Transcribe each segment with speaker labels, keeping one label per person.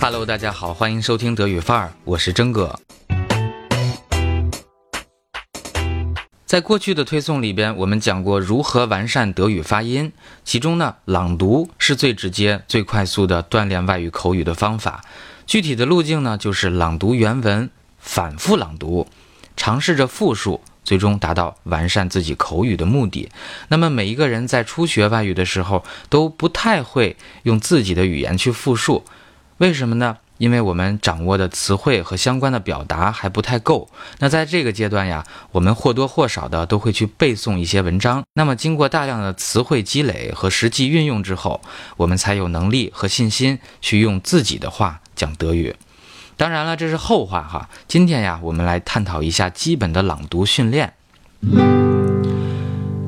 Speaker 1: Hello，大家好，欢迎收听德语范儿，我是真哥。在过去的推送里边，我们讲过如何完善德语发音，其中呢，朗读是最直接、最快速的锻炼外语口语的方法。具体的路径呢，就是朗读原文，反复朗读，尝试着复述，最终达到完善自己口语的目的。那么每一个人在初学外语的时候，都不太会用自己的语言去复述，为什么呢？因为我们掌握的词汇和相关的表达还不太够，那在这个阶段呀，我们或多或少的都会去背诵一些文章。那么经过大量的词汇积累和实际运用之后，我们才有能力和信心去用自己的话讲德语。当然了，这是后话哈。今天呀，我们来探讨一下基本的朗读训练。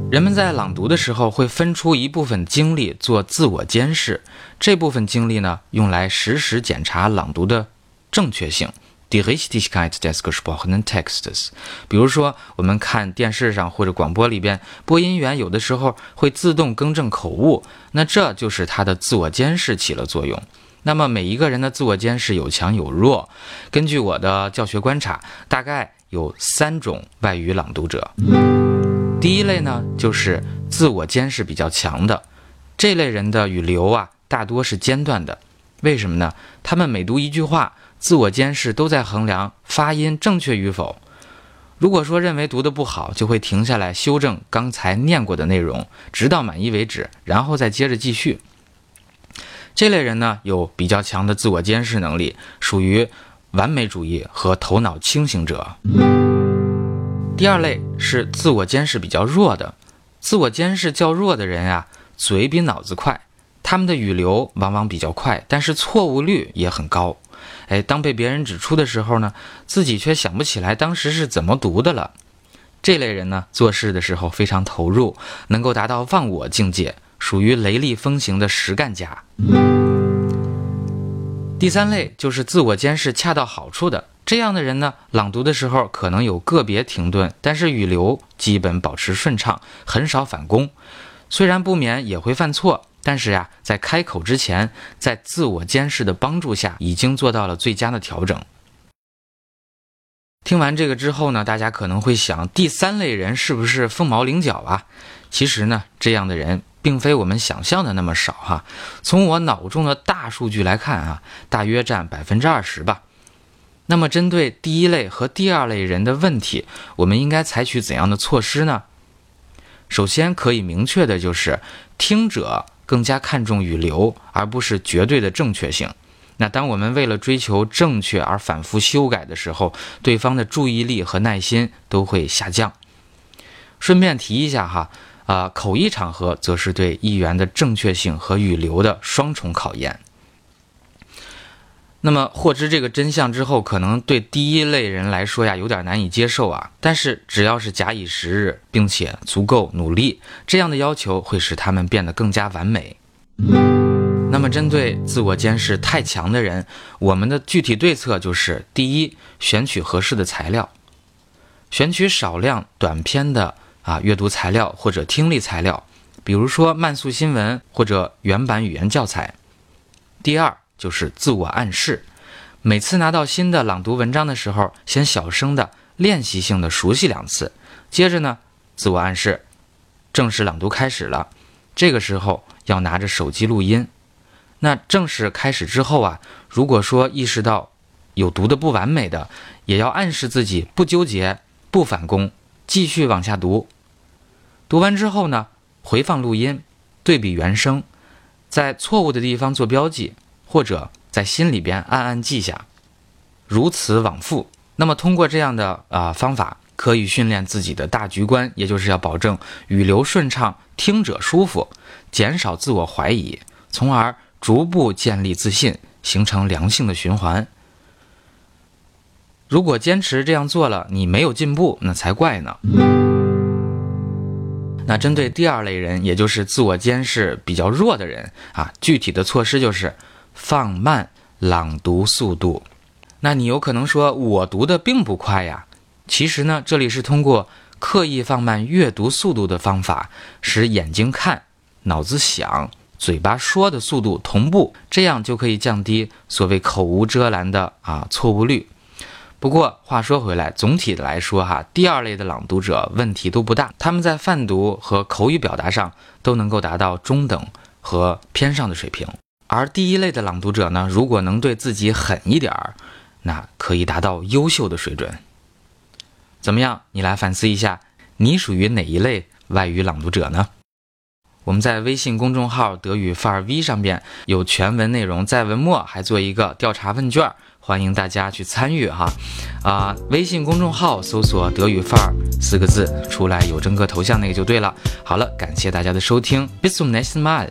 Speaker 1: 人们在朗读的时候会分出一部分精力做自我监视，这部分精力呢，用来实时检查朗读的正确性。de Richtigkeit des gesprochenen Textes。比如说，我们看电视上或者广播里边，播音员有的时候会自动更正口误，那这就是他的自我监视起了作用。那么每一个人的自我监视有强有弱，根据我的教学观察，大概有三种外语朗读者。第一类呢，就是自我监视比较强的，这类人的语流啊，大多是间断的。为什么呢？他们每读一句话，自我监视都在衡量发音正确与否。如果说认为读得不好，就会停下来修正刚才念过的内容，直到满意为止，然后再接着继续。这类人呢，有比较强的自我监视能力，属于完美主义和头脑清醒者。第二类是自我监视比较弱的，自我监视较弱的人啊，嘴比脑子快，他们的语流往往比较快，但是错误率也很高。哎，当被别人指出的时候呢，自己却想不起来当时是怎么读的了。这类人呢，做事的时候非常投入，能够达到忘我境界，属于雷厉风行的实干家。第三类就是自我监视恰到好处的。这样的人呢，朗读的时候可能有个别停顿，但是语流基本保持顺畅，很少反攻。虽然不免也会犯错，但是呀，在开口之前，在自我监视的帮助下，已经做到了最佳的调整。听完这个之后呢，大家可能会想，第三类人是不是凤毛麟角啊？其实呢，这样的人并非我们想象的那么少哈。从我脑中的大数据来看啊，大约占百分之二十吧。那么，针对第一类和第二类人的问题，我们应该采取怎样的措施呢？首先，可以明确的就是，听者更加看重语流，而不是绝对的正确性。那当我们为了追求正确而反复修改的时候，对方的注意力和耐心都会下降。顺便提一下哈，啊，口译场合则是对译员的正确性和语流的双重考验。那么获知这个真相之后，可能对第一类人来说呀，有点难以接受啊。但是只要是假以时日，并且足够努力，这样的要求会使他们变得更加完美。那么针对自我监视太强的人，我们的具体对策就是：第一，选取合适的材料，选取少量短篇的啊阅读材料或者听力材料，比如说慢速新闻或者原版语言教材。第二。就是自我暗示，每次拿到新的朗读文章的时候，先小声的练习性的熟悉两次，接着呢，自我暗示，正式朗读开始了，这个时候要拿着手机录音。那正式开始之后啊，如果说意识到有读的不完美的，也要暗示自己不纠结、不反攻，继续往下读。读完之后呢，回放录音，对比原声，在错误的地方做标记。或者在心里边暗暗记下，如此往复。那么通过这样的啊方法，可以训练自己的大局观，也就是要保证语流顺畅，听者舒服，减少自我怀疑，从而逐步建立自信，形成良性的循环。如果坚持这样做了，你没有进步，那才怪呢。那针对第二类人，也就是自我监视比较弱的人啊，具体的措施就是。放慢朗读速度，那你有可能说，我读的并不快呀。其实呢，这里是通过刻意放慢阅读速度的方法，使眼睛看、脑子想、嘴巴说的速度同步，这样就可以降低所谓口无遮拦的啊错误率。不过话说回来，总体的来说哈，第二类的朗读者问题都不大，他们在泛读和口语表达上都能够达到中等和偏上的水平。而第一类的朗读者呢，如果能对自己狠一点儿，那可以达到优秀的水准。怎么样？你来反思一下，你属于哪一类外语朗读者呢？我们在微信公众号“德语范儿 V” 上边有全文内容，在文末还做一个调查问卷，欢迎大家去参与哈。啊，微信公众号搜索“德语范儿”四个字，出来有征哥头像那个就对了。好了，感谢大家的收听，bis zum nächsten Mal。